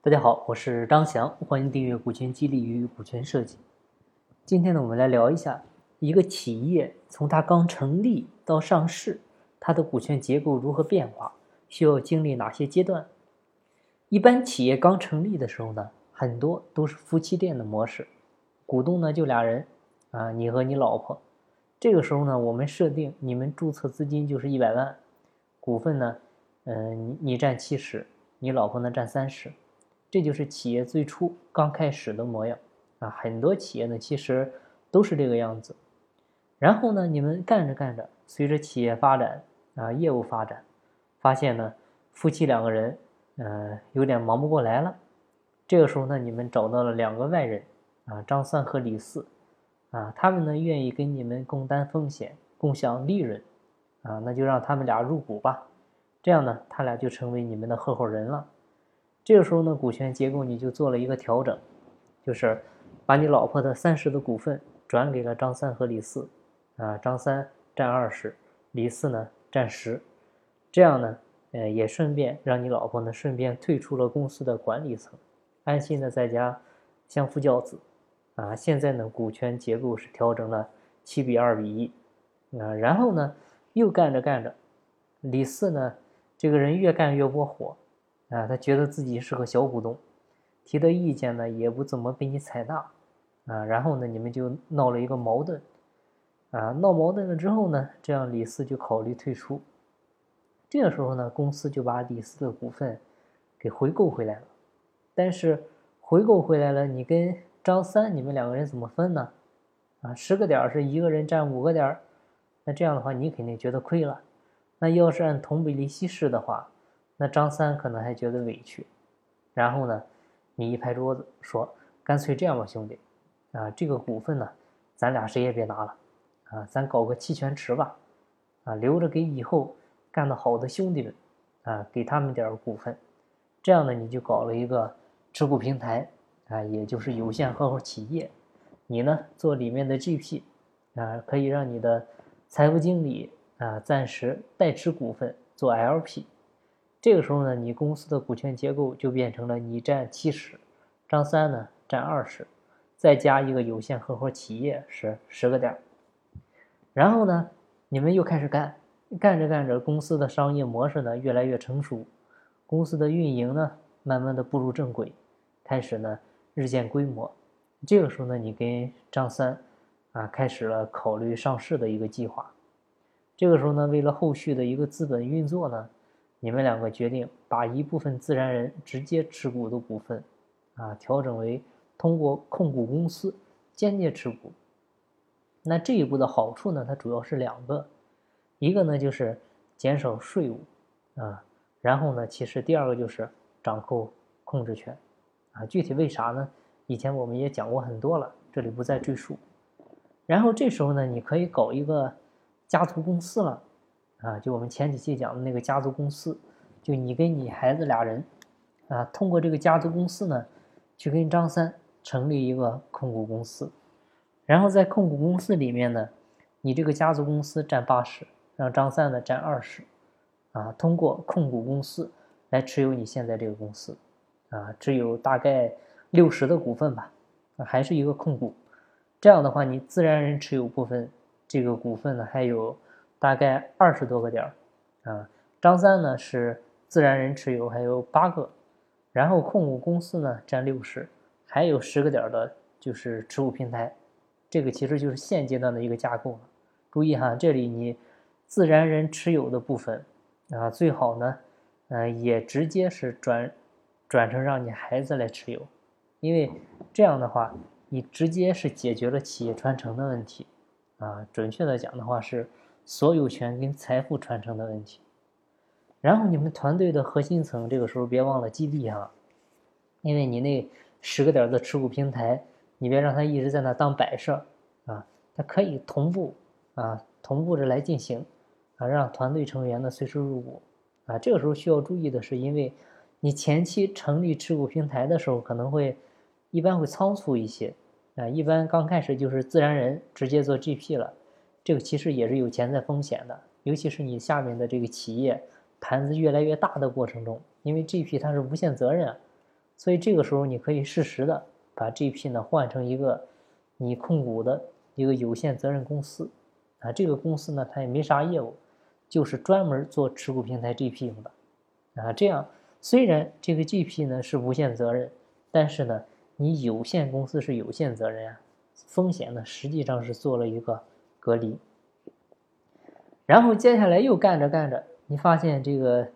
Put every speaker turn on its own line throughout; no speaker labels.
大家好，我是张翔，欢迎订阅《股权激励与股权设计》。今天呢，我们来聊一下一个企业从它刚成立到上市，它的股权结构如何变化，需要经历哪些阶段。一般企业刚成立的时候呢，很多都是夫妻店的模式，股东呢就俩人，啊，你和你老婆。这个时候呢，我们设定你们注册资金就是一百万，股份呢，嗯，你你占七十，你老婆呢占三十。这就是企业最初刚开始的模样啊！很多企业呢，其实都是这个样子。然后呢，你们干着干着，随着企业发展啊，业务发展，发现呢，夫妻两个人，嗯，有点忙不过来了。这个时候呢，你们找到了两个外人啊，张三和李四啊，他们呢愿意跟你们共担风险，共享利润啊，那就让他们俩入股吧。这样呢，他俩就成为你们的合伙人了。这个时候呢，股权结构你就做了一个调整，就是把你老婆的三十的股份转给了张三和李四，啊，张三占二十，李四呢占十，这样呢，呃，也顺便让你老婆呢顺便退出了公司的管理层，安心的在家相夫教子，啊，现在呢，股权结构是调整了七比二比一，啊，然后呢，又干着干着，李四呢，这个人越干越窝火。啊，他觉得自己是个小股东，提的意见呢也不怎么被你采纳，啊，然后呢你们就闹了一个矛盾，啊，闹矛盾了之后呢，这样李四就考虑退出，这个时候呢，公司就把李四的股份给回购回来了，但是回购回来了，你跟张三你们两个人怎么分呢？啊，十个点是一个人占五个点那这样的话你肯定觉得亏了，那要是按同比例稀释的话。那张三可能还觉得委屈，然后呢，你一拍桌子说：“干脆这样吧，兄弟，啊，这个股份呢，咱俩谁也别拿了，啊，咱搞个期权池吧，啊，留着给以后干得好的兄弟们，啊，给他们点股份，这样呢，你就搞了一个持股平台，啊，也就是有限合伙企业，你呢做里面的 GP，啊，可以让你的财务经理啊暂时代持股份做 LP。”这个时候呢，你公司的股权结构就变成了你占七十，张三呢占二十，再加一个有限合伙企业是十个点然后呢，你们又开始干，干着干着，公司的商业模式呢越来越成熟，公司的运营呢慢慢的步入正轨，开始呢日渐规模。这个时候呢，你跟张三啊开始了考虑上市的一个计划。这个时候呢，为了后续的一个资本运作呢。你们两个决定把一部分自然人直接持股的股份，啊，调整为通过控股公司间接持股。那这一步的好处呢，它主要是两个，一个呢就是减少税务，啊，然后呢，其实第二个就是掌控控制权，啊，具体为啥呢？以前我们也讲过很多了，这里不再赘述。然后这时候呢，你可以搞一个家族公司了。啊，就我们前几期讲的那个家族公司，就你跟你孩子俩人，啊，通过这个家族公司呢，去跟张三成立一个控股公司，然后在控股公司里面呢，你这个家族公司占八十，让张三呢占二十，啊，通过控股公司来持有你现在这个公司，啊，只有大概六十的股份吧，还是一个控股，这样的话你自然人持有部分这个股份呢还有。大概二十多个点，啊，张三呢是自然人持有，还有八个，然后控股公司呢占六十，还有十个点的就是持股平台，这个其实就是现阶段的一个架构了。注意哈，这里你自然人持有的部分啊，最好呢，嗯，也直接是转转成让你孩子来持有，因为这样的话，你直接是解决了企业传承的问题，啊，准确的讲的话是。所有权跟财富传承的问题，然后你们团队的核心层这个时候别忘了激励哈，因为你那十个点的持股平台，你别让它一直在那当摆设啊，它可以同步啊，同步着来进行啊，让团队成员呢随时入股啊。这个时候需要注意的是，因为你前期成立持股平台的时候可能会一般会仓促一些啊，一般刚开始就是自然人直接做 GP 了。这个其实也是有潜在风险的，尤其是你下面的这个企业盘子越来越大的过程中，因为 GP 它是无限责任，所以这个时候你可以适时的把 GP 呢换成一个你控股的一个有限责任公司啊，这个公司呢它也没啥业务，就是专门做持股平台 GP 用的啊。这样虽然这个 GP 呢是无限责任，但是呢你有限公司是有限责任啊，风险呢实际上是做了一个隔离。然后接下来又干着干着，你发现这个，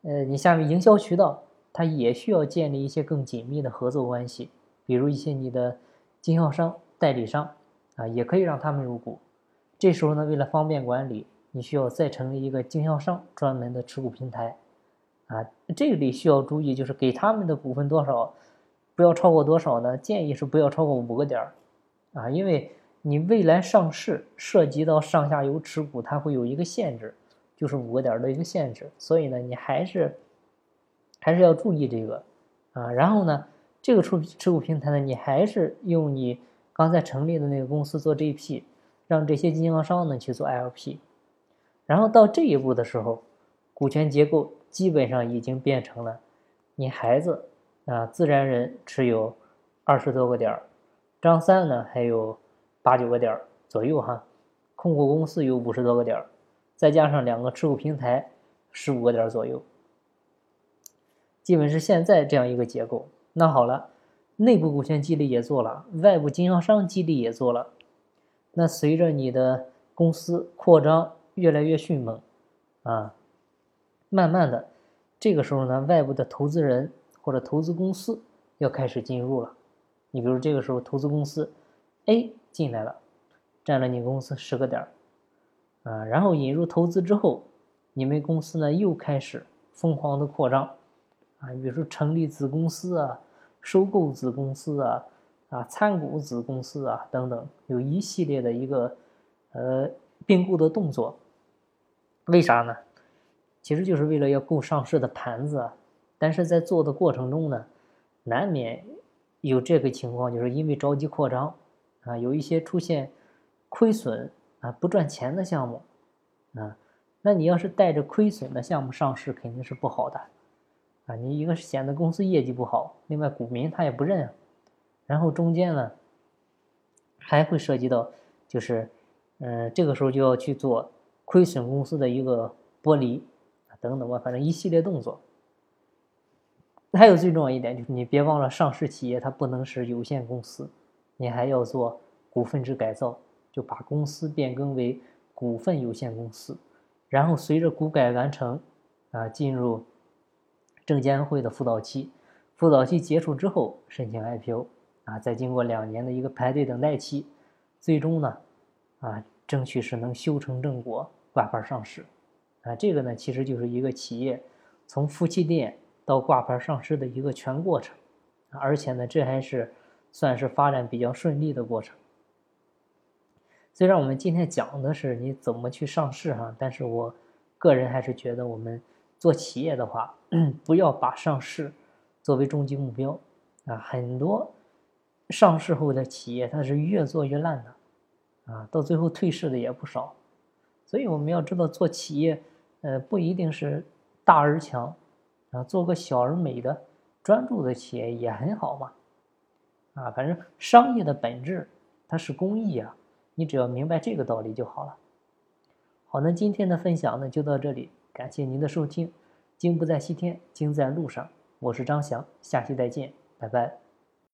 呃，你下面营销渠道它也需要建立一些更紧密的合作关系，比如一些你的经销商、代理商啊，也可以让他们入股。这时候呢，为了方便管理，你需要再成立一个经销商专门的持股平台，啊，这里需要注意，就是给他们的股份多少，不要超过多少呢？建议是不要超过五个点儿，啊，因为。你未来上市涉及到上下游持股，它会有一个限制，就是五个点的一个限制。所以呢，你还是还是要注意这个啊。然后呢，这个持持股平台呢，你还是用你刚才成立的那个公司做 GP，让这些经销商呢去做 LP。然后到这一步的时候，股权结构基本上已经变成了你孩子啊自然人持有二十多个点，张三呢还有。八九个点儿左右哈，控股公司有五十多个点儿再加上两个持股平台十五个点儿左右，基本是现在这样一个结构。那好了，内部股权激励也做了，外部经销商激励也做了。那随着你的公司扩张越来越迅猛啊，慢慢的，这个时候呢，外部的投资人或者投资公司要开始进入了。你比如这个时候投资公司 A。进来了，占了你公司十个点儿，啊，然后引入投资之后，你们公司呢又开始疯狂的扩张，啊，比如说成立子公司啊，收购子公司啊，啊，参股子公司啊等等，有一系列的一个呃并购的动作。为啥呢？其实就是为了要够上市的盘子，但是在做的过程中呢，难免有这个情况，就是因为着急扩张。啊，有一些出现亏损啊、不赚钱的项目啊，那你要是带着亏损的项目上市，肯定是不好的啊。你一个是显得公司业绩不好，另外股民他也不认啊，然后中间呢还会涉及到，就是嗯，这个时候就要去做亏损公司的一个剥离啊等等吧，反正一系列动作。还有最重要一点就是，你别忘了上市企业它不能是有限公司。你还要做股份制改造，就把公司变更为股份有限公司，然后随着股改完成，啊，进入证监会的辅导期，辅导期结束之后申请 IPO，啊，再经过两年的一个排队等待期，最终呢，啊，争取是能修成正果挂牌上市，啊，这个呢其实就是一个企业从夫妻店到挂牌上市的一个全过程，而且呢这还是。算是发展比较顺利的过程。虽然我们今天讲的是你怎么去上市哈，但是我个人还是觉得，我们做企业的话，不要把上市作为终极目标啊。很多上市后的企业，它是越做越烂的啊，到最后退市的也不少。所以我们要知道，做企业，呃，不一定是大而强啊，做个小而美的专注的企业也很好嘛。啊，反正商业的本质它是公益啊，你只要明白这个道理就好了。好，那今天的分享呢就到这里，感谢您的收听。经不在西天，经在路上。我是张翔，下期再见，拜拜。